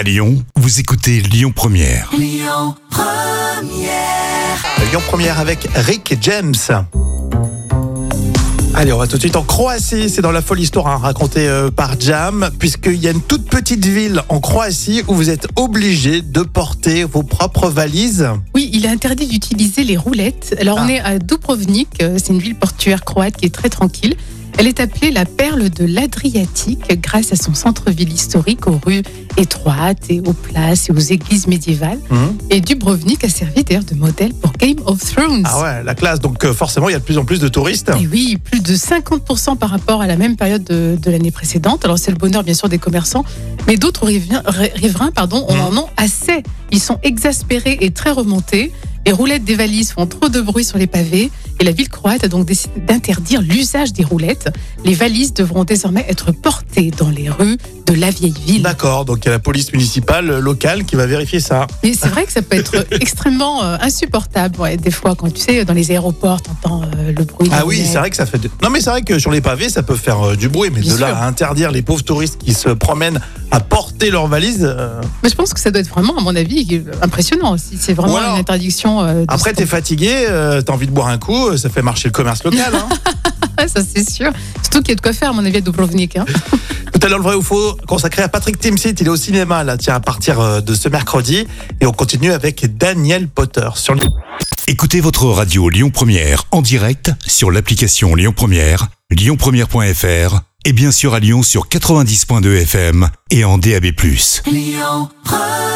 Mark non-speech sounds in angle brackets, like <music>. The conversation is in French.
À Lyon, vous écoutez Lyon Première. Lyon Première avec Rick James. Allez, on va tout de suite en Croatie. C'est dans la folle histoire hein, racontée euh, par Jam, puisqu'il y a une toute petite ville en Croatie où vous êtes obligé de porter vos propres valises. Oui, il est interdit d'utiliser les roulettes. Alors Ah. on est à Dubrovnik, euh, c'est une ville portuaire croate qui est très tranquille. Elle est appelée la perle de l'Adriatique grâce à son centre-ville historique aux rues étroites et aux places et aux églises médiévales. Mhm. Et Dubrovnik a servi d'ailleurs de modèle pour Game of Thrones. Ah ouais, la classe. Donc euh, forcément, il y a de plus en plus de touristes. Et oui, plus de 50% par rapport à la même période de, de l'année précédente. Alors c'est le bonheur bien sûr des commerçants, mais d'autres riverains, riverains, pardon, on Mhm. en ont assez. Ils sont exaspérés et très remontés. Les roulettes des valises font trop de bruit sur les pavés et la ville croate a donc décidé d'interdire l'usage des roulettes. Les valises devront désormais être portées dans les rues de la vieille ville. D'accord, donc il y a la police municipale euh, locale qui va vérifier ça. Mais c'est vrai que ça peut être <laughs> extrêmement euh, insupportable. Ouais, des fois, quand tu sais, dans les aéroports, t'entends euh, le bruit. Ah oui, c'est vrai que ça fait. de- Non, mais c'est vrai que sur les pavés, ça peut faire euh, du bruit, mais Bien de là à interdire les pauvres touristes qui se promènent à porter leurs valises. euh, Mais je pense que ça doit être vraiment, à mon avis, impressionnant aussi. C'est vraiment une interdiction. euh, Après, t'es fatigué, euh, t'as envie de boire un coup, euh, ça fait marcher le commerce local. hein. <laughs> ça c'est sûr. Surtout qu'il y a de quoi faire, à mon avis, à Dubrovnik. hein. <laughs> Tout à l'heure, le vrai ou faux, consacré à Patrick Timsit, il est au cinéma, là, tiens, à partir euh, de ce mercredi. Et on continue avec Daniel Potter sur le. Écoutez votre radio Lyon Première en direct sur l'application Lyon Première, lyonpremière.fr et bien sûr à Lyon sur 90.2 FM et en DAB+. Lyon Première